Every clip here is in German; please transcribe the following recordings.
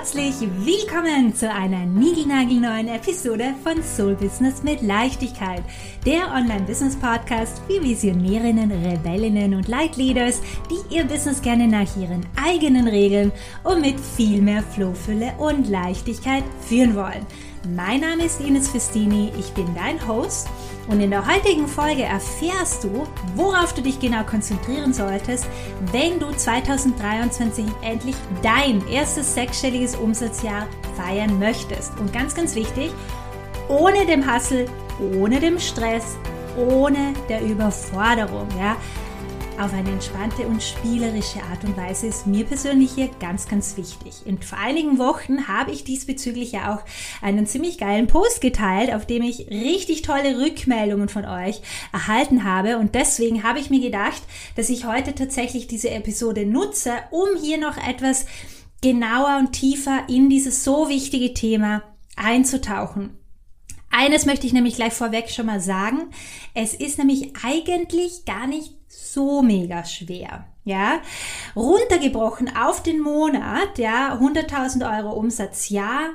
herzlich willkommen zu einer niegelnagelneuen Episode von Soul Business mit Leichtigkeit, der Online-Business-Podcast für Visionärinnen, Rebellinnen und Leitleaders, die ihr Business gerne nach ihren eigenen Regeln und mit viel mehr Flohfülle und Leichtigkeit führen wollen. Mein Name ist Ines Festini, ich bin dein Host und in der heutigen Folge erfährst du, worauf du dich genau konzentrieren solltest, wenn du 2023 endlich dein erstes sechsstelliges Umsatzjahr feiern möchtest. Und ganz, ganz wichtig, ohne dem Hassel, ohne dem Stress, ohne der Überforderung. Ja? Auf eine entspannte und spielerische Art und Weise ist mir persönlich hier ganz, ganz wichtig. Und vor einigen Wochen habe ich diesbezüglich ja auch einen ziemlich geilen Post geteilt, auf dem ich richtig tolle Rückmeldungen von euch erhalten habe. Und deswegen habe ich mir gedacht, dass ich heute tatsächlich diese Episode nutze, um hier noch etwas genauer und tiefer in dieses so wichtige Thema einzutauchen. Eines möchte ich nämlich gleich vorweg schon mal sagen. Es ist nämlich eigentlich gar nicht so mega schwer. Ja, runtergebrochen auf den Monat, ja, 100.000 Euro Umsatz, ja,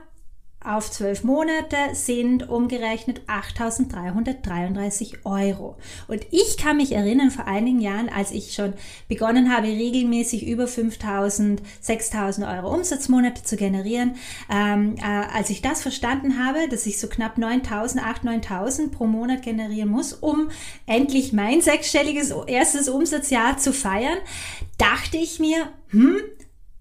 auf zwölf Monate sind umgerechnet 8.333 Euro. Und ich kann mich erinnern, vor einigen Jahren, als ich schon begonnen habe, regelmäßig über 5.000, 6.000 Euro Umsatzmonate zu generieren, ähm, äh, als ich das verstanden habe, dass ich so knapp 9.000, 8.000, 9.000 pro Monat generieren muss, um endlich mein sechsstelliges erstes Umsatzjahr zu feiern, dachte ich mir, hm,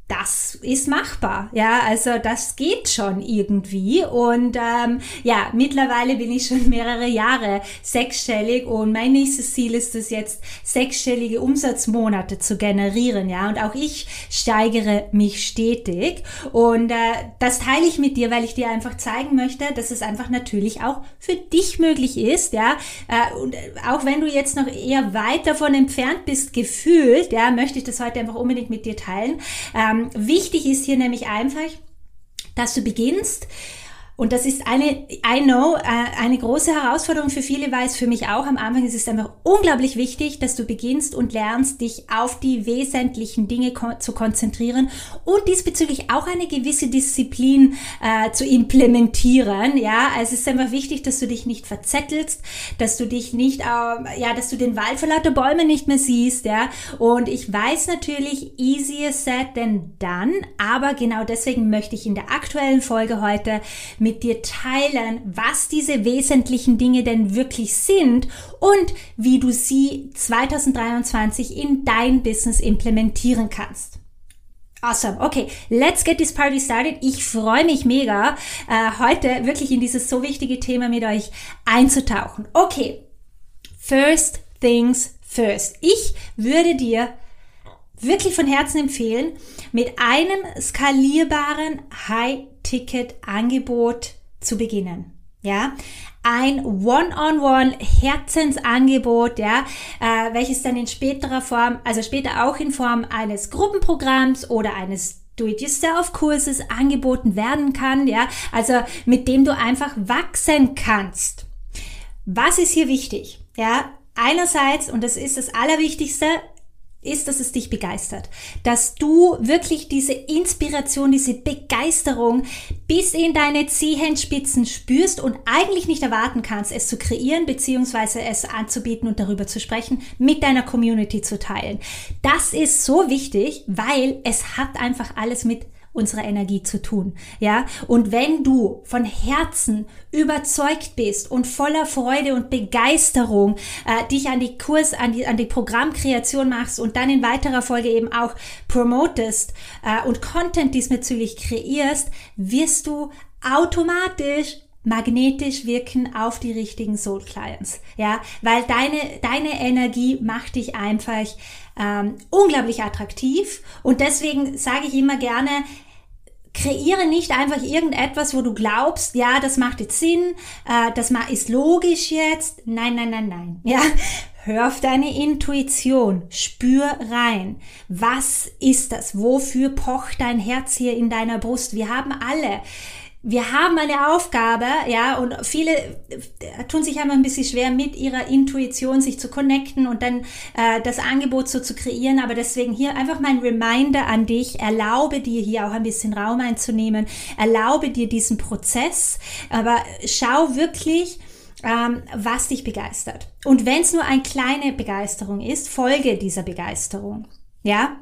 das ist machbar. Ja, also das geht schon irgendwie. Und ähm, ja, mittlerweile bin ich schon mehrere Jahre sechsstellig und mein nächstes Ziel ist es jetzt, sechsstellige Umsatzmonate zu generieren. Ja, und auch ich steigere mich stetig. Und äh, das teile ich mit dir, weil ich dir einfach zeigen möchte, dass es einfach natürlich auch für dich möglich ist. Ja, äh, und auch wenn du jetzt noch eher weit davon entfernt bist, gefühlt, ja, möchte ich das heute einfach unbedingt mit dir teilen. Ähm, wichtig ist hier nämlich einfach, dass du beginnst, und das ist eine, I know, äh, eine große Herausforderung für viele, weil es für mich auch am Anfang ist es einfach unglaublich wichtig, dass du beginnst und lernst, dich auf die wesentlichen Dinge zu konzentrieren und diesbezüglich auch eine gewisse Disziplin äh, zu implementieren. Ja, also es ist einfach wichtig, dass du dich nicht verzettelst, dass du dich nicht, äh, ja, dass du den Wald vor lauter Bäume nicht mehr siehst. Ja, und ich weiß natürlich, easier said than done, aber genau deswegen möchte ich in der aktuellen Folge heute mit dir teilen, was diese wesentlichen Dinge denn wirklich sind und wie du sie 2023 in dein Business implementieren kannst. Awesome. Okay, let's get this party started. Ich freue mich mega, äh, heute wirklich in dieses so wichtige Thema mit euch einzutauchen. Okay, first things first. Ich würde dir wirklich von Herzen empfehlen, mit einem skalierbaren High-Ticket-Angebot zu beginnen. Ja, ein One-on-One-Herzensangebot, ja, äh, welches dann in späterer Form, also später auch in Form eines Gruppenprogramms oder eines Do-it-yourself-Kurses angeboten werden kann, ja, also mit dem du einfach wachsen kannst. Was ist hier wichtig? Ja, einerseits, und das ist das Allerwichtigste, ist, dass es dich begeistert. Dass du wirklich diese Inspiration, diese Begeisterung bis in deine Zehenspitzen spürst und eigentlich nicht erwarten kannst, es zu kreieren beziehungsweise es anzubieten und darüber zu sprechen, mit deiner Community zu teilen. Das ist so wichtig, weil es hat einfach alles mit unserer Energie zu tun. Ja, und wenn du von Herzen überzeugt bist und voller Freude und Begeisterung äh, dich an die Kurs, an die, an die Programmkreation machst und dann in weiterer Folge eben auch promotest äh, und Content diesbezüglich kreierst, wirst du automatisch magnetisch wirken auf die richtigen Soul Clients. Ja, weil deine, deine Energie macht dich einfach ähm, unglaublich attraktiv und deswegen sage ich immer gerne, kreiere nicht einfach irgendetwas, wo du glaubst, ja, das macht jetzt Sinn, äh, das ist logisch jetzt. Nein, nein, nein, nein. Ja, hör auf deine Intuition, spür rein. Was ist das? Wofür pocht dein Herz hier in deiner Brust? Wir haben alle wir haben eine Aufgabe, ja, und viele äh, tun sich einmal ein bisschen schwer mit ihrer Intuition sich zu connecten und dann äh, das Angebot so zu kreieren. Aber deswegen hier einfach mein Reminder an dich, erlaube dir hier auch ein bisschen Raum einzunehmen, erlaube dir diesen Prozess, aber schau wirklich, ähm, was dich begeistert. Und wenn es nur eine kleine Begeisterung ist, folge dieser Begeisterung. Ja,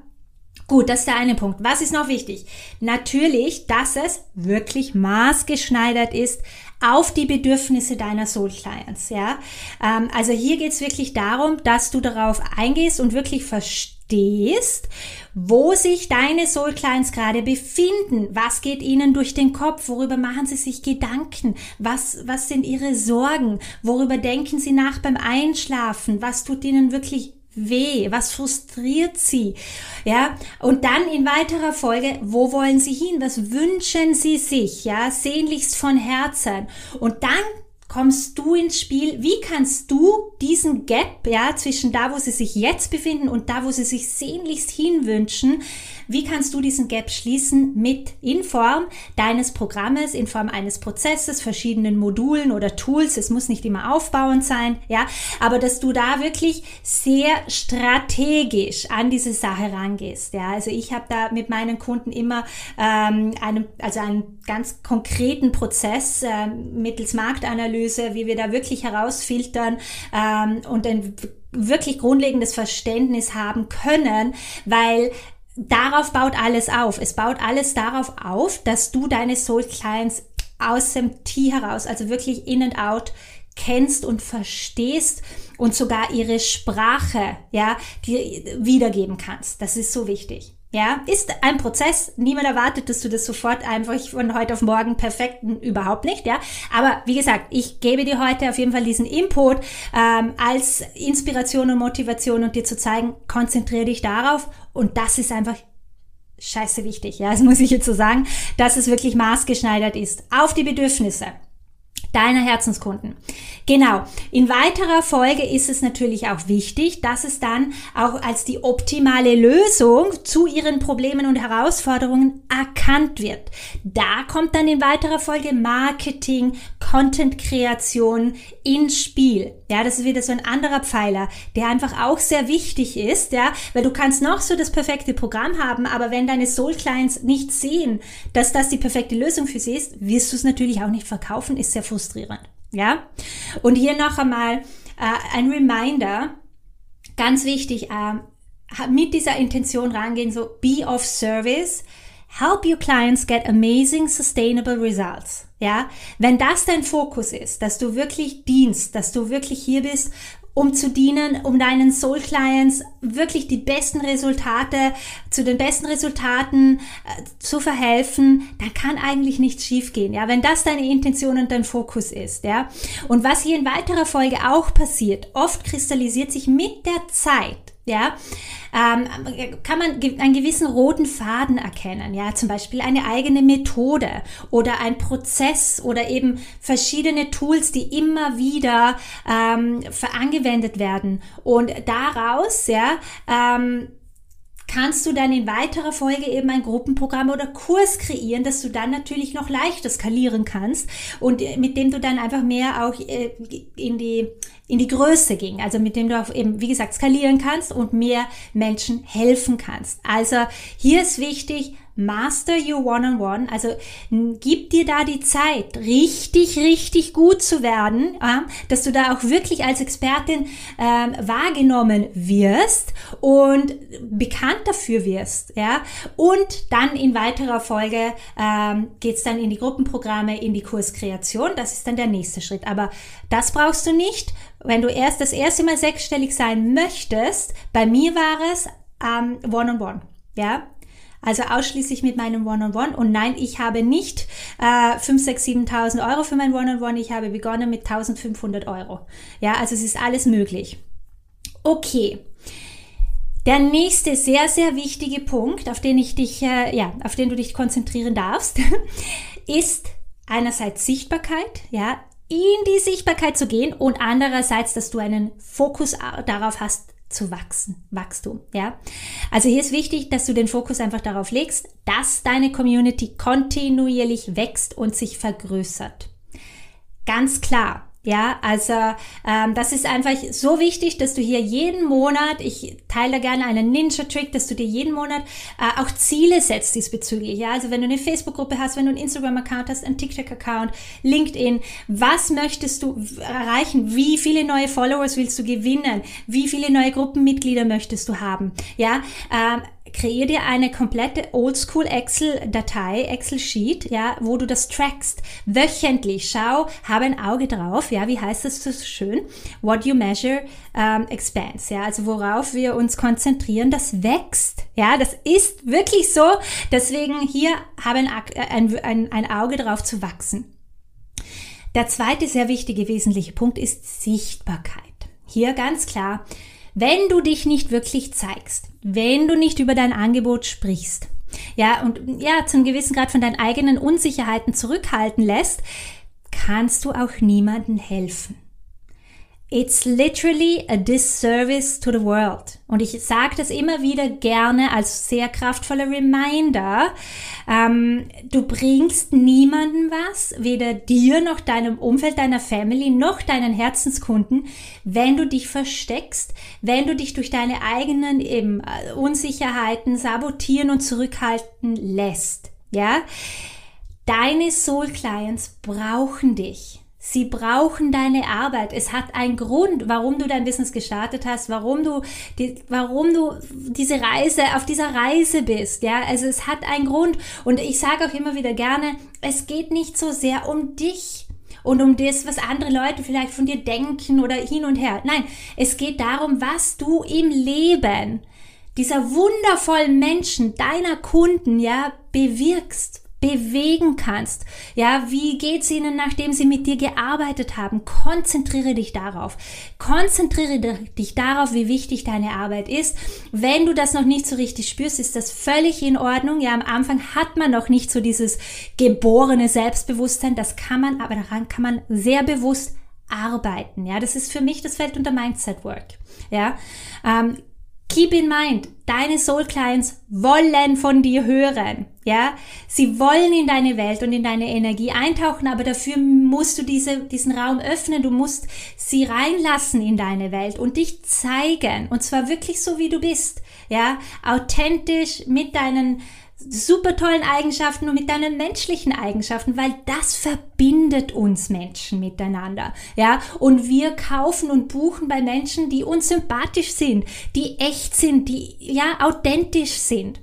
Gut, das ist der eine Punkt. Was ist noch wichtig? Natürlich, dass es wirklich maßgeschneidert ist auf die Bedürfnisse deiner Soul Clients. Ja, ähm, also hier geht es wirklich darum, dass du darauf eingehst und wirklich verstehst, wo sich deine Soul Clients gerade befinden. Was geht ihnen durch den Kopf? Worüber machen sie sich Gedanken? Was, was sind ihre Sorgen? Worüber denken sie nach beim Einschlafen? Was tut ihnen wirklich weh? Was frustriert sie? Ja, und dann in weiterer Folge, wo wollen sie hin? Was wünschen sie sich? Ja, sehnlichst von Herzen. Und dann kommst du ins Spiel? Wie kannst du diesen Gap, ja, zwischen da, wo sie sich jetzt befinden und da, wo sie sich sehnlichst hinwünschen, wie kannst du diesen Gap schließen mit in Form deines Programmes, in Form eines Prozesses, verschiedenen Modulen oder Tools? Es muss nicht immer aufbauend sein, ja, aber dass du da wirklich sehr strategisch an diese Sache rangehst, ja. Also ich habe da mit meinen Kunden immer ähm, einen, also einen ganz konkreten Prozess äh, mittels Marktanalyse, wie wir da wirklich herausfiltern ähm, und ein wirklich grundlegendes Verständnis haben können, weil darauf baut alles auf. Es baut alles darauf auf, dass du deine Soul Clients aus dem Tee heraus, also wirklich in and out, kennst und verstehst und sogar ihre Sprache, ja, die wiedergeben kannst. Das ist so wichtig. Ja, ist ein Prozess. Niemand erwartet, dass du das sofort einfach von heute auf morgen perfekt, überhaupt nicht, ja. Aber wie gesagt, ich gebe dir heute auf jeden Fall diesen Input ähm, als Inspiration und Motivation und dir zu zeigen, konzentriere dich darauf und das ist einfach scheiße wichtig, ja, das muss ich jetzt so sagen, dass es wirklich maßgeschneidert ist auf die Bedürfnisse deiner Herzenskunden. Genau. In weiterer Folge ist es natürlich auch wichtig, dass es dann auch als die optimale Lösung zu ihren Problemen und Herausforderungen erkannt wird. Da kommt dann in weiterer Folge Marketing, Content-Kreation ins Spiel. Ja, das ist wieder so ein anderer Pfeiler, der einfach auch sehr wichtig ist, ja, weil du kannst noch so das perfekte Programm haben, aber wenn deine Soul Clients nicht sehen, dass das die perfekte Lösung für sie ist, wirst du es natürlich auch nicht verkaufen, ist sehr frustrierend. Ja? Und hier noch einmal äh, ein Reminder, ganz wichtig, äh, mit dieser Intention rangehen, so be of service, help your clients get amazing sustainable results. Ja, wenn das dein Fokus ist, dass du wirklich dienst, dass du wirklich hier bist, um zu dienen, um deinen Soul Clients wirklich die besten Resultate, zu den besten Resultaten äh, zu verhelfen, dann kann eigentlich nichts schiefgehen, ja, wenn das deine Intention und dein Fokus ist, ja. Und was hier in weiterer Folge auch passiert, oft kristallisiert sich mit der Zeit ja, ähm, kann man einen gewissen roten Faden erkennen, ja, zum Beispiel eine eigene Methode oder ein Prozess oder eben verschiedene Tools, die immer wieder ähm, angewendet werden. Und daraus, ja, ähm, kannst du dann in weiterer Folge eben ein Gruppenprogramm oder Kurs kreieren, dass du dann natürlich noch leichter skalieren kannst und äh, mit dem du dann einfach mehr auch äh, in die in die Größe ging, also mit dem du auch eben, wie gesagt, skalieren kannst und mehr Menschen helfen kannst. Also hier ist wichtig, Master Your One-on-One, also gib dir da die Zeit, richtig, richtig gut zu werden, äh, dass du da auch wirklich als Expertin äh, wahrgenommen wirst und bekannt dafür wirst, ja. Und dann in weiterer Folge äh, geht dann in die Gruppenprogramme, in die Kurskreation. Das ist dann der nächste Schritt. Aber das brauchst du nicht, wenn du erst das erste Mal sechsstellig sein möchtest. Bei mir war es ähm, One-on-One, -on -one, ja. Also ausschließlich mit meinem One-on-One. -on -One. Und nein, ich habe nicht äh, 5, 6, 7.000 Euro für mein One-on-One. -on -One. Ich habe begonnen mit 1.500 Euro. Ja, also es ist alles möglich. Okay. Der nächste sehr, sehr wichtige Punkt, auf den ich dich, äh, ja, auf den du dich konzentrieren darfst, ist einerseits Sichtbarkeit, ja, in die Sichtbarkeit zu gehen und andererseits, dass du einen Fokus darauf hast, zu wachsen, Wachstum, ja. Also hier ist wichtig, dass du den Fokus einfach darauf legst, dass deine Community kontinuierlich wächst und sich vergrößert. Ganz klar, ja, also ähm, das ist einfach so wichtig, dass du hier jeden Monat, ich teile gerne einen Ninja-Trick, dass du dir jeden Monat äh, auch Ziele setzt diesbezüglich. Ja, also wenn du eine Facebook-Gruppe hast, wenn du einen Instagram-Account hast, einen TikTok-Account, LinkedIn, was möchtest du erreichen? Wie viele neue Followers willst du gewinnen? Wie viele neue Gruppenmitglieder möchtest du haben? Ja, ähm, kreier dir eine komplette Oldschool Excel-Datei, Excel-Sheet, ja, wo du das trackst. Wöchentlich. Schau, habe ein Auge drauf, ja, wie heißt das so schön? What you measure um, expands, ja, also worauf wir uns konzentrieren, das wächst. Ja, das ist wirklich so. Deswegen hier habe ein, ein, ein, ein Auge drauf zu wachsen. Der zweite sehr wichtige, wesentliche Punkt ist Sichtbarkeit. Hier ganz klar, wenn du dich nicht wirklich zeigst, wenn du nicht über dein Angebot sprichst, ja, und ja, zum gewissen Grad von deinen eigenen Unsicherheiten zurückhalten lässt, kannst du auch niemandem helfen. It's literally a disservice to the world. Und ich sage das immer wieder gerne als sehr kraftvoller Reminder. Ähm, du bringst niemanden was, weder dir noch deinem Umfeld, deiner Family, noch deinen Herzenskunden, wenn du dich versteckst, wenn du dich durch deine eigenen eben äh, Unsicherheiten sabotieren und zurückhalten lässt. Ja? Deine Soul Clients brauchen dich. Sie brauchen deine Arbeit. Es hat einen Grund, warum du dein Business gestartet hast, warum du, die, warum du diese Reise, auf dieser Reise bist. Ja, also es hat einen Grund. Und ich sage auch immer wieder gerne, es geht nicht so sehr um dich und um das, was andere Leute vielleicht von dir denken oder hin und her. Nein, es geht darum, was du im Leben dieser wundervollen Menschen, deiner Kunden, ja, bewirkst bewegen kannst. Ja, wie geht's ihnen, nachdem sie mit dir gearbeitet haben? Konzentriere dich darauf. Konzentriere dich darauf, wie wichtig deine Arbeit ist. Wenn du das noch nicht so richtig spürst, ist das völlig in Ordnung. Ja, am Anfang hat man noch nicht so dieses geborene Selbstbewusstsein. Das kann man, aber daran kann man sehr bewusst arbeiten. Ja, das ist für mich, das fällt unter Mindset Work. Ja, ähm, Keep in mind, deine Soul Clients wollen von dir hören. Ja, sie wollen in deine Welt und in deine Energie eintauchen, aber dafür musst du diese, diesen Raum öffnen. Du musst sie reinlassen in deine Welt und dich zeigen. Und zwar wirklich so, wie du bist. Ja, authentisch mit deinen super tollen Eigenschaften und mit deinen menschlichen Eigenschaften, weil das verbindet uns Menschen miteinander. Ja, und wir kaufen und buchen bei Menschen, die uns sympathisch sind, die echt sind, die ja authentisch sind.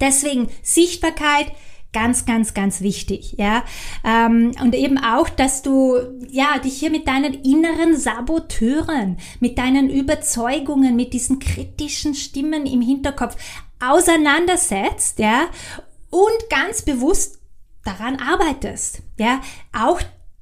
Deswegen Sichtbarkeit, ganz, ganz, ganz wichtig, ja. Ähm, und eben auch, dass du, ja, dich hier mit deinen inneren Saboteuren, mit deinen Überzeugungen, mit diesen kritischen Stimmen im Hinterkopf auseinandersetzt, ja, und ganz bewusst daran arbeitest, ja, auch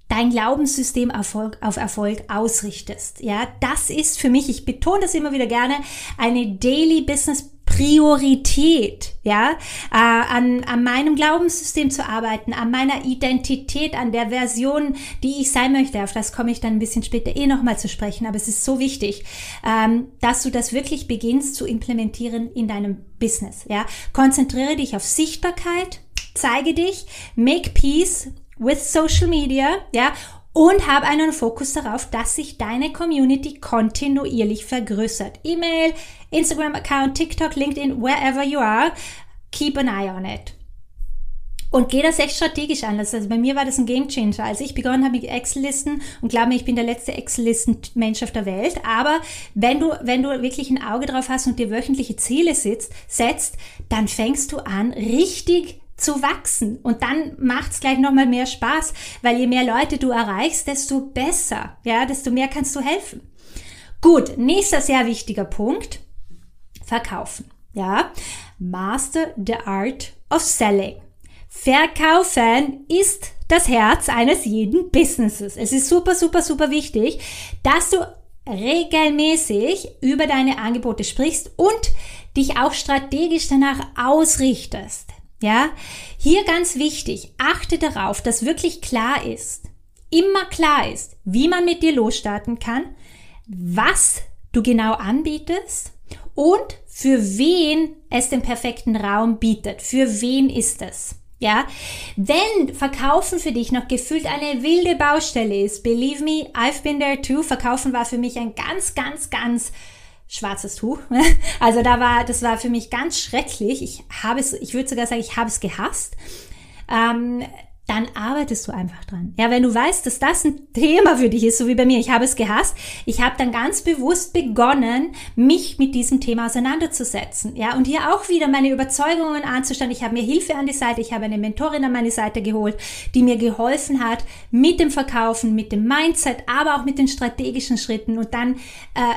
dein Glaubenssystem Erfolg, auf Erfolg ausrichtest. Ja, das ist für mich, ich betone das immer wieder gerne, eine Daily Business Priorität, ja, äh, an, an meinem Glaubenssystem zu arbeiten, an meiner Identität, an der Version, die ich sein möchte. Auf das komme ich dann ein bisschen später eh nochmal zu sprechen, aber es ist so wichtig, ähm, dass du das wirklich beginnst zu implementieren in deinem Business, ja. Konzentriere dich auf Sichtbarkeit, zeige dich, make peace with Social Media, ja, und habe einen Fokus darauf, dass sich deine Community kontinuierlich vergrößert. E-Mail, Instagram-Account, TikTok, LinkedIn, wherever you are, keep an eye on it. Und geh das echt strategisch an. Also bei mir war das ein Game Changer. Als ich begonnen habe mit Excel-Listen und glaube mir, ich bin der letzte Excel-Listen-Mensch auf der Welt. Aber wenn du, wenn du wirklich ein Auge drauf hast und dir wöchentliche Ziele sitzt, setzt, dann fängst du an, richtig zu wachsen. Und dann macht's gleich nochmal mehr Spaß, weil je mehr Leute du erreichst, desto besser, ja, desto mehr kannst du helfen. Gut, nächster sehr wichtiger Punkt. Verkaufen. Ja, Master the Art of Selling. Verkaufen ist das Herz eines jeden Businesses. Es ist super, super, super wichtig, dass du regelmäßig über deine Angebote sprichst und dich auch strategisch danach ausrichtest. Ja, hier ganz wichtig, achte darauf, dass wirklich klar ist, immer klar ist, wie man mit dir losstarten kann, was du genau anbietest und für wen es den perfekten Raum bietet. Für wen ist es? Ja, wenn Verkaufen für dich noch gefühlt eine wilde Baustelle ist, believe me, I've been there too. Verkaufen war für mich ein ganz, ganz, ganz schwarzes Tuch. Also da war, das war für mich ganz schrecklich. Ich habe es, ich würde sogar sagen, ich habe es gehasst. Ähm, dann arbeitest du einfach dran. Ja, wenn du weißt, dass das ein Thema für dich ist, so wie bei mir, ich habe es gehasst, ich habe dann ganz bewusst begonnen, mich mit diesem Thema auseinanderzusetzen. Ja, und hier auch wieder meine Überzeugungen anzustellen. Ich habe mir Hilfe an die Seite, ich habe eine Mentorin an meine Seite geholt, die mir geholfen hat mit dem Verkaufen, mit dem Mindset, aber auch mit den strategischen Schritten. Und dann äh,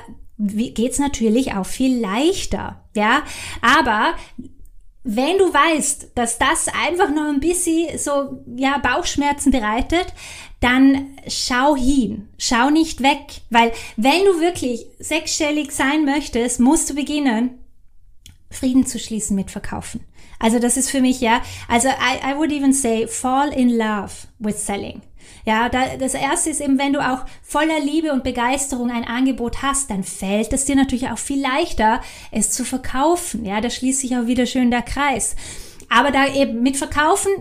geht's natürlich auch viel leichter. Ja, aber wenn du weißt, dass das einfach noch ein bisschen so, ja, Bauchschmerzen bereitet, dann schau hin, schau nicht weg, weil wenn du wirklich sechsstellig sein möchtest, musst du beginnen, Frieden zu schließen mit Verkaufen. Also das ist für mich, ja, also I, I would even say fall in love with selling. Ja, da, das erste ist eben, wenn du auch voller Liebe und Begeisterung ein Angebot hast, dann fällt es dir natürlich auch viel leichter, es zu verkaufen. Ja, da schließt sich auch wieder schön der Kreis. Aber da eben mit Verkaufen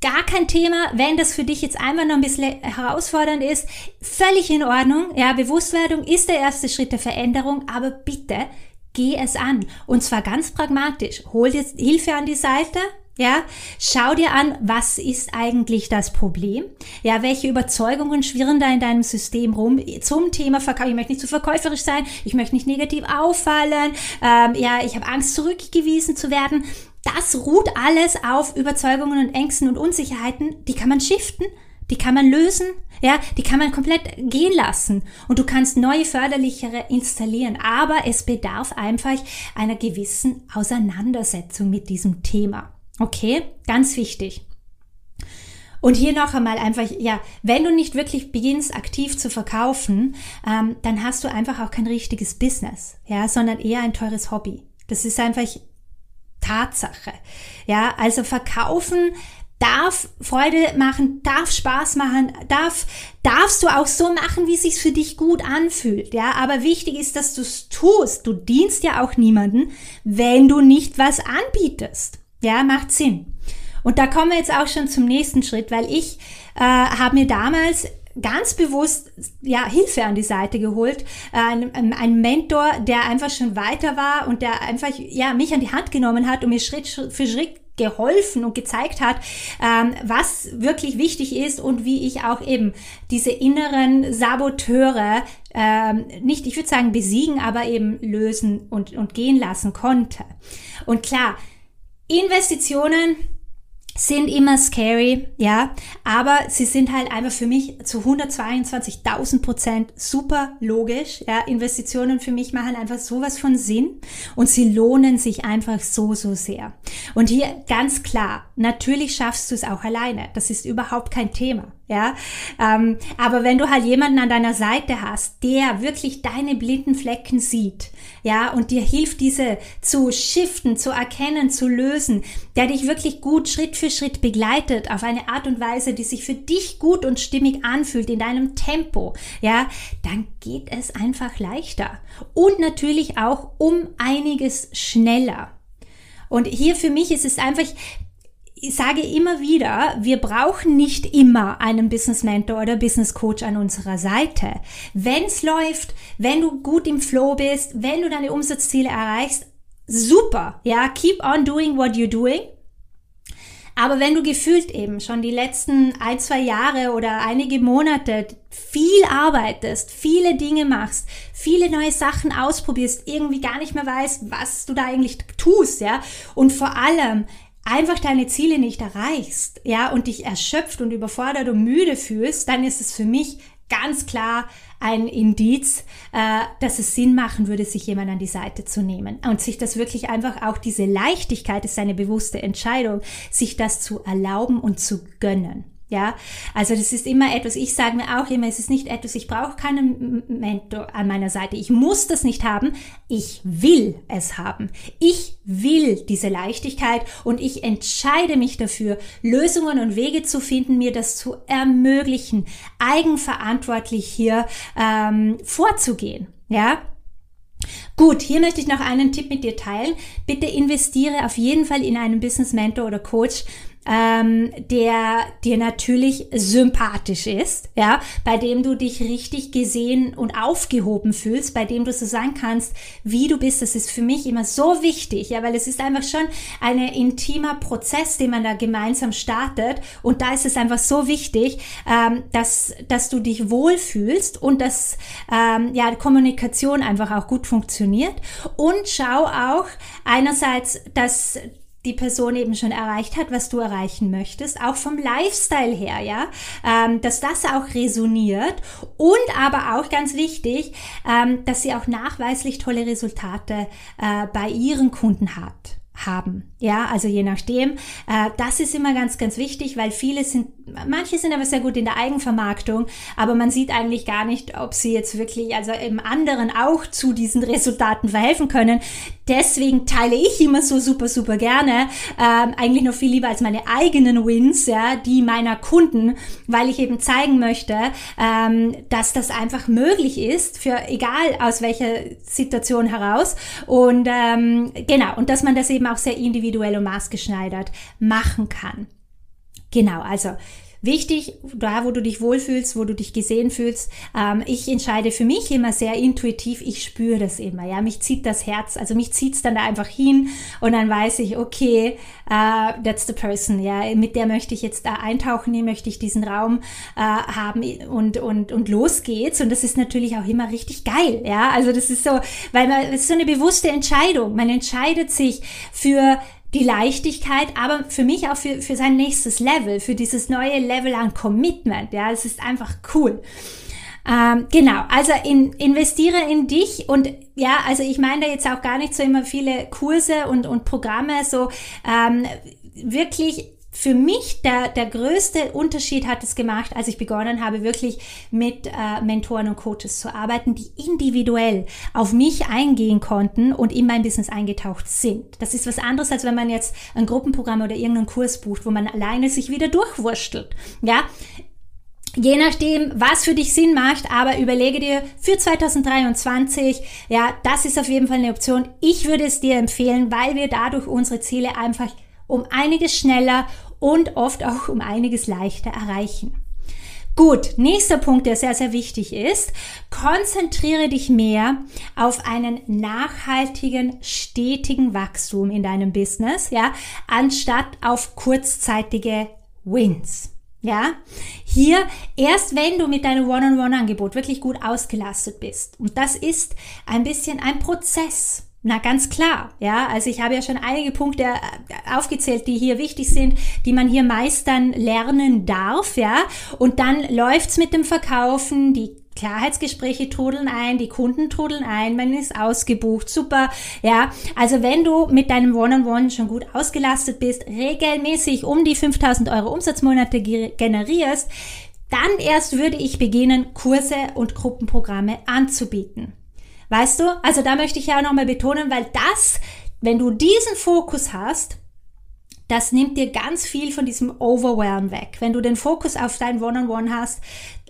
gar kein Thema, wenn das für dich jetzt einmal noch ein bisschen herausfordernd ist, völlig in Ordnung. Ja, Bewusstwerdung ist der erste Schritt der Veränderung, aber bitte geh es an. Und zwar ganz pragmatisch. Hol dir Hilfe an die Seite, ja, schau dir an, was ist eigentlich das Problem? Ja, welche Überzeugungen schwirren da in deinem System rum zum Thema Verkauf? Ich möchte nicht zu verkäuferisch sein, ich möchte nicht negativ auffallen, ähm, ja, ich habe Angst, zurückgewiesen zu werden. Das ruht alles auf Überzeugungen und Ängsten und Unsicherheiten, die kann man shiften, die kann man lösen, ja, die kann man komplett gehen lassen und du kannst neue förderlichere installieren. Aber es bedarf einfach einer gewissen Auseinandersetzung mit diesem Thema. Okay, ganz wichtig. Und hier noch einmal einfach, ja, wenn du nicht wirklich beginnst, aktiv zu verkaufen, ähm, dann hast du einfach auch kein richtiges Business, ja, sondern eher ein teures Hobby. Das ist einfach Tatsache. Ja, also verkaufen darf Freude machen, darf Spaß machen, darf, darfst du auch so machen, wie es sich für dich gut anfühlt. Ja, aber wichtig ist, dass du es tust. Du dienst ja auch niemanden, wenn du nicht was anbietest. Ja, macht Sinn. Und da kommen wir jetzt auch schon zum nächsten Schritt, weil ich äh, habe mir damals ganz bewusst ja Hilfe an die Seite geholt, äh, ein, ein Mentor, der einfach schon weiter war und der einfach ja mich an die Hand genommen hat und mir Schritt für Schritt geholfen und gezeigt hat, ähm, was wirklich wichtig ist und wie ich auch eben diese inneren Saboteure ähm, nicht, ich würde sagen, besiegen, aber eben lösen und, und gehen lassen konnte. Und klar, Investitionen sind immer scary, ja, aber sie sind halt einfach für mich zu 122.000 Prozent super logisch, ja. Investitionen für mich machen einfach sowas von Sinn und sie lohnen sich einfach so, so sehr. Und hier ganz klar, natürlich schaffst du es auch alleine. Das ist überhaupt kein Thema ja. Ähm, aber wenn du halt jemanden an deiner Seite hast, der wirklich deine blinden Flecken sieht, ja, und dir hilft, diese zu shiften, zu erkennen, zu lösen, der dich wirklich gut Schritt für Schritt begleitet auf eine Art und Weise, die sich für dich gut und stimmig anfühlt in deinem Tempo, ja, dann geht es einfach leichter. Und natürlich auch um einiges schneller. Und hier für mich ist es einfach, ich sage immer wieder, wir brauchen nicht immer einen Business Mentor oder Business Coach an unserer Seite. Wenn es läuft, wenn du gut im Flow bist, wenn du deine Umsatzziele erreichst, super, ja, keep on doing what you're doing. Aber wenn du gefühlt eben schon die letzten ein, zwei Jahre oder einige Monate viel arbeitest, viele Dinge machst, viele neue Sachen ausprobierst, irgendwie gar nicht mehr weißt, was du da eigentlich tust, ja, und vor allem einfach deine Ziele nicht erreichst, ja, und dich erschöpft und überfordert und müde fühlst, dann ist es für mich ganz klar ein Indiz, äh, dass es Sinn machen würde, sich jemand an die Seite zu nehmen und sich das wirklich einfach auch diese Leichtigkeit ist eine bewusste Entscheidung, sich das zu erlauben und zu gönnen. Ja, also das ist immer etwas, ich sage mir auch immer, es ist nicht etwas, ich brauche keinen Mentor an meiner Seite. Ich muss das nicht haben, ich will es haben. Ich will diese Leichtigkeit und ich entscheide mich dafür, Lösungen und Wege zu finden, mir das zu ermöglichen, eigenverantwortlich hier ähm, vorzugehen. Ja, Gut, hier möchte ich noch einen Tipp mit dir teilen. Bitte investiere auf jeden Fall in einen Business Mentor oder Coach, ähm, der dir natürlich sympathisch ist, ja, bei dem du dich richtig gesehen und aufgehoben fühlst, bei dem du so sagen kannst, wie du bist. Das ist für mich immer so wichtig, ja, weil es ist einfach schon ein intimer Prozess, den man da gemeinsam startet und da ist es einfach so wichtig, ähm, dass, dass du dich wohlfühlst und dass ähm, ja, Kommunikation einfach auch gut funktioniert und schau auch einerseits, dass die Person eben schon erreicht hat, was du erreichen möchtest, auch vom Lifestyle her, ja, ähm, dass das auch resoniert und aber auch ganz wichtig, ähm, dass sie auch nachweislich tolle Resultate äh, bei ihren Kunden hat haben. Ja, also je nachdem. Äh, das ist immer ganz, ganz wichtig, weil viele sind, manche sind aber sehr gut in der Eigenvermarktung, aber man sieht eigentlich gar nicht, ob sie jetzt wirklich, also im anderen auch zu diesen Resultaten verhelfen können. Deswegen teile ich immer so super, super gerne, ähm, eigentlich noch viel lieber als meine eigenen Wins, ja, die meiner Kunden, weil ich eben zeigen möchte, ähm, dass das einfach möglich ist, für egal aus welcher Situation heraus. Und ähm, genau, und dass man das eben auch sehr individuell und maßgeschneidert machen kann. Genau, also Wichtig, da wo du dich wohlfühlst, wo du dich gesehen fühlst. Ähm, ich entscheide für mich immer sehr intuitiv, ich spüre das immer. Ja, mich zieht das Herz, also mich zieht's dann da einfach hin und dann weiß ich, okay, uh, that's the person. Ja, mit der möchte ich jetzt da eintauchen, hier möchte ich diesen Raum uh, haben und und und los geht's. Und das ist natürlich auch immer richtig geil. Ja, also das ist so, weil man es ist so eine bewusste Entscheidung. Man entscheidet sich für die Leichtigkeit, aber für mich auch für, für sein nächstes Level, für dieses neue Level an Commitment. Ja, es ist einfach cool. Ähm, genau, also in, investiere in dich und ja, also ich meine da jetzt auch gar nicht so immer viele Kurse und, und Programme, so ähm, wirklich für mich der, der größte Unterschied hat es gemacht, als ich begonnen habe, wirklich mit äh, Mentoren und Coaches zu arbeiten, die individuell auf mich eingehen konnten und in mein Business eingetaucht sind. Das ist was anderes, als wenn man jetzt ein Gruppenprogramm oder irgendeinen Kurs bucht, wo man alleine sich wieder durchwurstelt. Ja, Je nachdem, was für dich Sinn macht, aber überlege dir für 2023, ja, das ist auf jeden Fall eine Option. Ich würde es dir empfehlen, weil wir dadurch unsere Ziele einfach um einiges schneller und oft auch um einiges leichter erreichen. Gut, nächster Punkt, der sehr, sehr wichtig ist. Konzentriere dich mehr auf einen nachhaltigen, stetigen Wachstum in deinem Business, ja, anstatt auf kurzzeitige Wins. Ja, hier erst wenn du mit deinem One-on-One-Angebot wirklich gut ausgelastet bist. Und das ist ein bisschen ein Prozess. Na, ganz klar. Ja, also ich habe ja schon einige Punkte äh, aufgezählt, die hier wichtig sind, die man hier meistern lernen darf, ja. Und dann läuft's mit dem Verkaufen, die Klarheitsgespräche trudeln ein, die Kunden trudeln ein, man ist ausgebucht, super, ja. Also wenn du mit deinem One-on-One -on -One schon gut ausgelastet bist, regelmäßig um die 5000 Euro Umsatzmonate generierst, dann erst würde ich beginnen, Kurse und Gruppenprogramme anzubieten. Weißt du? Also da möchte ich ja auch nochmal betonen, weil das, wenn du diesen Fokus hast, das nimmt dir ganz viel von diesem Overwhelm weg. Wenn du den Fokus auf dein One-on-One -on -One hast,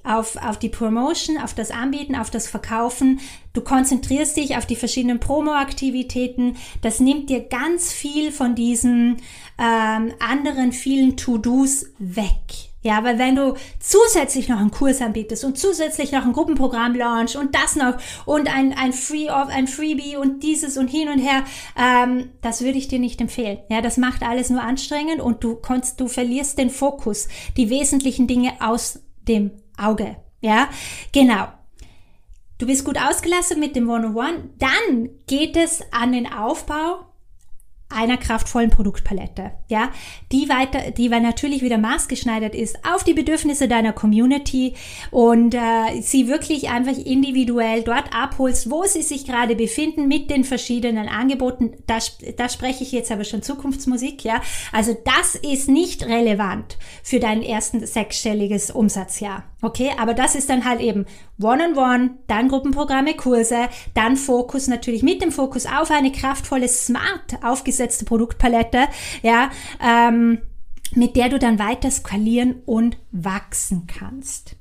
auf, auf die Promotion, auf das Anbieten, auf das Verkaufen. Du konzentrierst dich auf die verschiedenen Promo-Aktivitäten. Das nimmt dir ganz viel von diesen ähm, anderen vielen To-Dos weg. Ja, weil wenn du zusätzlich noch einen Kurs anbietest und zusätzlich noch ein Gruppenprogramm launch und das noch und ein, ein Free of ein Freebie und dieses und hin und her, ähm, das würde ich dir nicht empfehlen. Ja, das macht alles nur anstrengend und du kannst, du verlierst den Fokus, die wesentlichen Dinge aus dem Auge. Ja, genau. Du bist gut ausgelastet mit dem One-on-One. Dann geht es an den Aufbau einer kraftvollen Produktpalette, ja, die weiter, die natürlich wieder maßgeschneidert ist auf die Bedürfnisse deiner Community und äh, sie wirklich einfach individuell dort abholst, wo sie sich gerade befinden mit den verschiedenen Angeboten. Da, da spreche ich jetzt aber schon Zukunftsmusik, ja. Also das ist nicht relevant für dein ersten sechsstelliges Umsatzjahr, okay? Aber das ist dann halt eben One-on-One, -on -one, dann Gruppenprogramme, Kurse, dann Fokus natürlich mit dem Fokus auf eine kraftvolle, smart aufgesetzte Produktpalette, ja, ähm, mit der du dann weiter skalieren und wachsen kannst.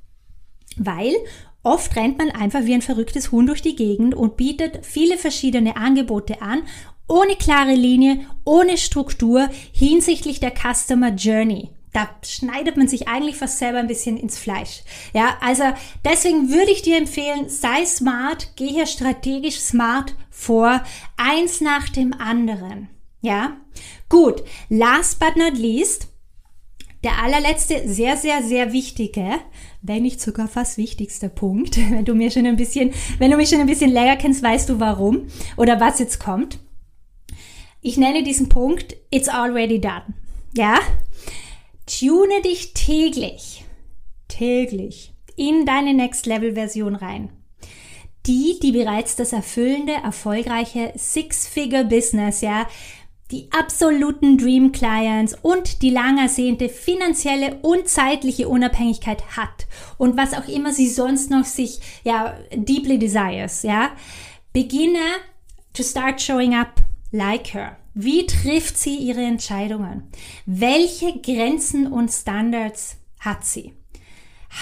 Weil Oft rennt man einfach wie ein verrücktes Huhn durch die Gegend und bietet viele verschiedene Angebote an, ohne klare Linie, ohne Struktur hinsichtlich der Customer Journey. Da schneidet man sich eigentlich fast selber ein bisschen ins Fleisch. Ja, also deswegen würde ich dir empfehlen, sei smart, geh hier strategisch smart vor, eins nach dem anderen. Ja, gut. Last but not least, der allerletzte, sehr, sehr, sehr wichtige, wenn nicht sogar fast wichtigster Punkt, wenn du mir schon ein bisschen, wenn du mich schon ein bisschen länger kennst, weißt du warum oder was jetzt kommt. Ich nenne diesen Punkt It's already done. Ja? Tune dich täglich, täglich in deine Next Level Version rein. Die, die bereits das erfüllende, erfolgreiche Six-Figure Business, ja, die absoluten Dream Clients und die lang ersehnte finanzielle und zeitliche Unabhängigkeit hat und was auch immer sie sonst noch sich ja deeply desires, ja, beginne to start showing up like her. Wie trifft sie ihre Entscheidungen? Welche Grenzen und Standards hat sie?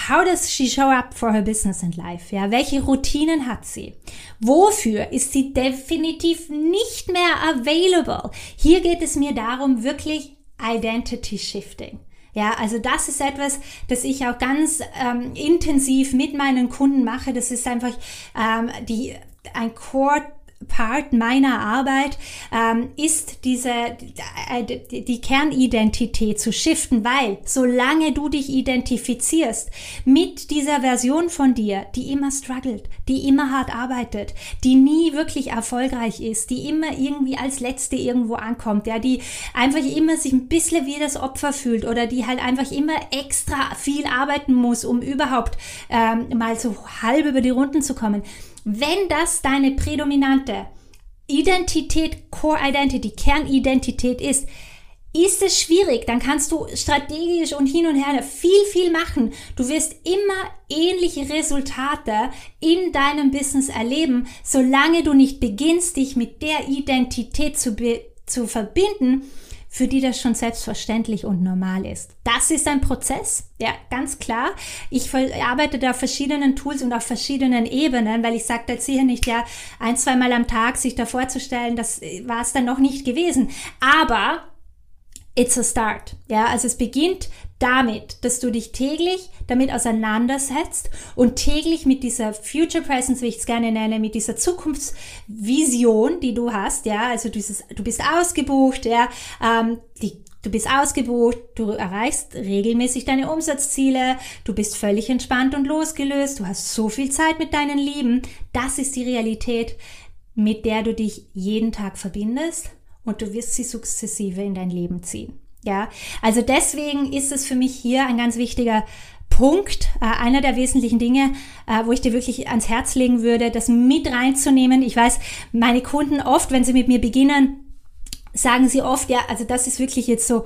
How does she show up for her business and life? Ja, welche Routinen hat sie? Wofür ist sie definitiv nicht mehr available? Hier geht es mir darum, wirklich Identity Shifting. Ja, also das ist etwas, das ich auch ganz ähm, intensiv mit meinen Kunden mache. Das ist einfach ähm, die ein Core Part meiner Arbeit ähm, ist diese äh, die, die Kernidentität zu shiften, weil solange du dich identifizierst mit dieser Version von dir, die immer struggelt, die immer hart arbeitet, die nie wirklich erfolgreich ist, die immer irgendwie als letzte irgendwo ankommt, ja, die einfach immer sich ein bisschen wie das Opfer fühlt oder die halt einfach immer extra viel arbeiten muss, um überhaupt ähm, mal so halb über die Runden zu kommen wenn das deine prädominante Identität, Core Identity, Kernidentität ist, ist es schwierig, dann kannst du strategisch und hin und her viel, viel machen. Du wirst immer ähnliche Resultate in deinem Business erleben, solange du nicht beginnst, dich mit der Identität zu, zu verbinden, für die das schon selbstverständlich und normal ist. Das ist ein Prozess, ja, ganz klar. Ich arbeite da auf verschiedenen Tools und auf verschiedenen Ebenen, weil ich sage jetzt hier nicht, ja, ein, zweimal am Tag sich da vorzustellen, das war es dann noch nicht gewesen. Aber it's a start. Ja, also es beginnt damit, dass du dich täglich damit auseinandersetzt und täglich mit dieser Future Presence, wie ich es gerne nenne, mit dieser Zukunftsvision, die du hast, ja, also dieses, du bist ausgebucht, ja, ähm, die, du bist ausgebucht, du erreichst regelmäßig deine Umsatzziele, du bist völlig entspannt und losgelöst, du hast so viel Zeit mit deinen Lieben, das ist die Realität, mit der du dich jeden Tag verbindest und du wirst sie sukzessive in dein Leben ziehen. Ja, also deswegen ist es für mich hier ein ganz wichtiger Punkt, äh, einer der wesentlichen Dinge, äh, wo ich dir wirklich ans Herz legen würde, das mit reinzunehmen. Ich weiß, meine Kunden oft, wenn sie mit mir beginnen, sagen sie oft, ja, also das ist wirklich jetzt so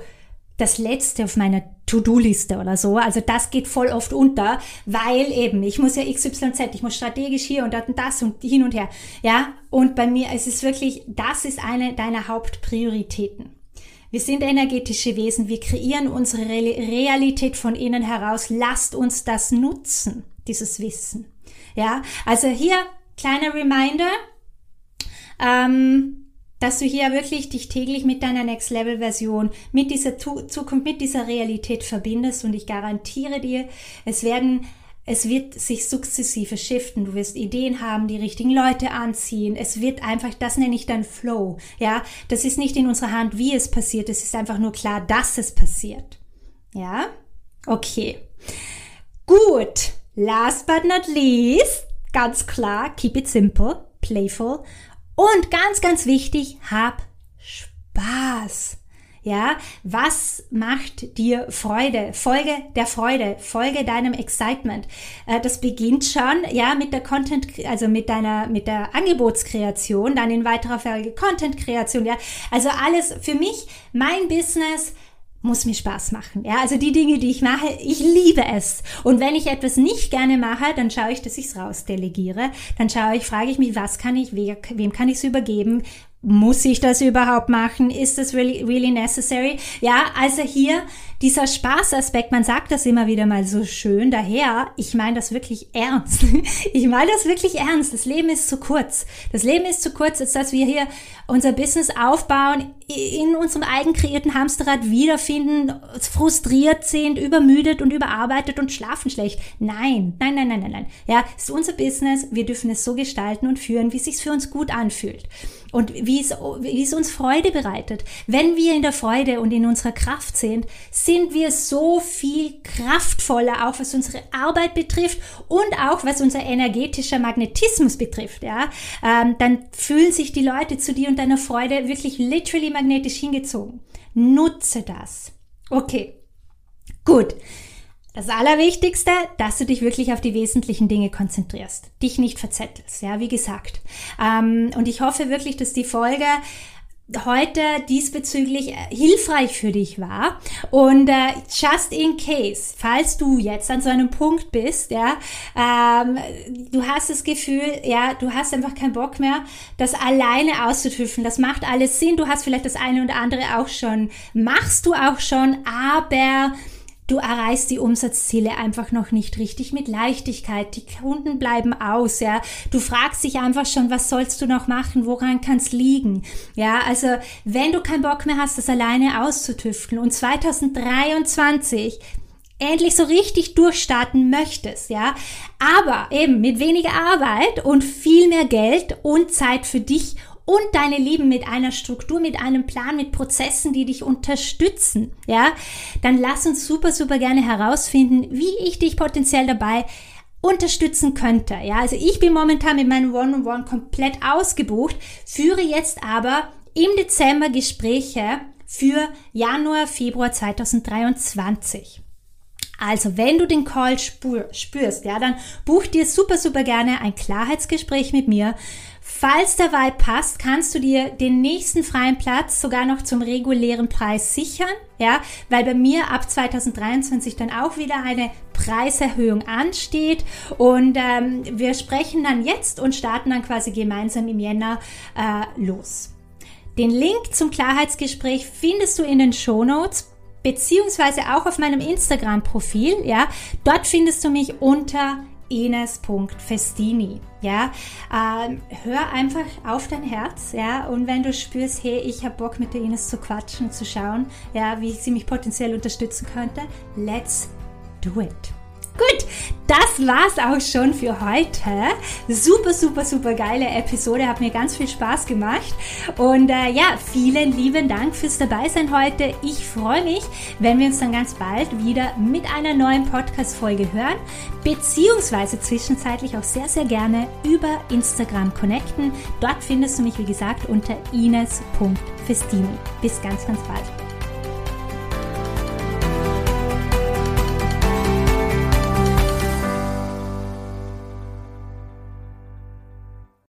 das letzte auf meiner To-Do-Liste oder so. Also das geht voll oft unter, weil eben, ich muss ja XYZ, ich muss strategisch hier und das und hin und her. Ja, und bei mir ist es wirklich, das ist eine deiner Hauptprioritäten. Wir sind energetische Wesen, wir kreieren unsere Realität von innen heraus. Lasst uns das nutzen, dieses Wissen. Ja, also hier kleiner Reminder, ähm, dass du hier wirklich dich täglich mit deiner Next Level Version, mit dieser Zukunft, mit dieser Realität verbindest und ich garantiere dir, es werden es wird sich sukzessive shiften. Du wirst Ideen haben, die richtigen Leute anziehen. Es wird einfach, das nenne ich dann Flow. Ja, das ist nicht in unserer Hand, wie es passiert. Es ist einfach nur klar, dass es passiert. Ja, okay. Gut. Last but not least, ganz klar, keep it simple, playful und ganz, ganz wichtig, hab Spaß. Ja, was macht dir Freude? Folge der Freude, folge deinem Excitement. Äh, das beginnt schon, ja, mit der Content, also mit deiner, mit der Angebotskreation, dann in weiterer Folge Content-Kreation, ja. Also alles für mich, mein Business, muss mir Spaß machen. Ja, also die Dinge, die ich mache, ich liebe es. Und wenn ich etwas nicht gerne mache, dann schaue ich, dass ich es rausdelegiere. Dann schaue ich, frage ich mich, was kann ich, wem kann ich es übergeben? Muss ich das überhaupt machen? Ist das really, really necessary? Ja, also hier dieser Spaßaspekt, man sagt das immer wieder mal so schön daher, ich meine das wirklich ernst. Ich meine das wirklich ernst. Das Leben ist zu kurz. Das Leben ist zu kurz, als dass wir hier unser Business aufbauen, in unserem eigen kreierten Hamsterrad wiederfinden, frustriert sind, übermüdet und überarbeitet und schlafen schlecht. Nein, nein, nein, nein, nein, nein. Ja, es ist unser Business. Wir dürfen es so gestalten und führen, wie es sich für uns gut anfühlt und wie es, wie es uns Freude bereitet. Wenn wir in der Freude und in unserer Kraft sind, sind wir so viel kraftvoller, auch was unsere Arbeit betrifft und auch was unser energetischer Magnetismus betrifft. Ja, ähm, dann fühlen sich die Leute zu dir und deiner Freude wirklich literally magnetisch hingezogen. Nutze das. Okay, gut. Das Allerwichtigste, dass du dich wirklich auf die wesentlichen Dinge konzentrierst, dich nicht verzettelst, ja, wie gesagt. Ähm, und ich hoffe wirklich, dass die Folge heute diesbezüglich äh, hilfreich für dich war. Und äh, just in case, falls du jetzt an so einem Punkt bist, ja, ähm, du hast das Gefühl, ja, du hast einfach keinen Bock mehr, das alleine auszutüffeln. Das macht alles Sinn. Du hast vielleicht das eine oder andere auch schon, machst du auch schon, aber Du erreichst die Umsatzziele einfach noch nicht richtig mit Leichtigkeit. Die Kunden bleiben aus, ja. Du fragst dich einfach schon, was sollst du noch machen? Woran kann es liegen? Ja, also wenn du keinen Bock mehr hast, das alleine auszutüfteln und 2023 endlich so richtig durchstarten möchtest, ja, aber eben mit weniger Arbeit und viel mehr Geld und Zeit für dich und deine Lieben mit einer Struktur, mit einem Plan, mit Prozessen, die dich unterstützen, ja, dann lass uns super, super gerne herausfinden, wie ich dich potenziell dabei unterstützen könnte. Ja, also ich bin momentan mit meinem One-on-One komplett ausgebucht, führe jetzt aber im Dezember Gespräche für Januar, Februar 2023. Also, wenn du den Call spürst, ja, dann buch dir super, super gerne ein Klarheitsgespräch mit mir. Falls der Vibe passt, kannst du dir den nächsten freien Platz sogar noch zum regulären Preis sichern, ja, weil bei mir ab 2023 dann auch wieder eine Preiserhöhung ansteht und ähm, wir sprechen dann jetzt und starten dann quasi gemeinsam im Jänner äh, los. Den Link zum Klarheitsgespräch findest du in den Show Notes beziehungsweise auch auf meinem Instagram-Profil, ja. Dort findest du mich unter ines.festini. Ja, ähm, hör einfach auf dein Herz, ja, und wenn du spürst, hey, ich habe Bock mit der Ines zu quatschen, zu schauen, ja, wie sie mich potenziell unterstützen könnte, let's do it. Gut, das war's auch schon für heute. Super, super, super geile Episode. Hat mir ganz viel Spaß gemacht. Und äh, ja, vielen lieben Dank fürs Dabeisein heute. Ich freue mich, wenn wir uns dann ganz bald wieder mit einer neuen Podcast-Folge hören, beziehungsweise zwischenzeitlich auch sehr, sehr gerne über Instagram connecten. Dort findest du mich, wie gesagt, unter ines.festini. Bis ganz, ganz bald.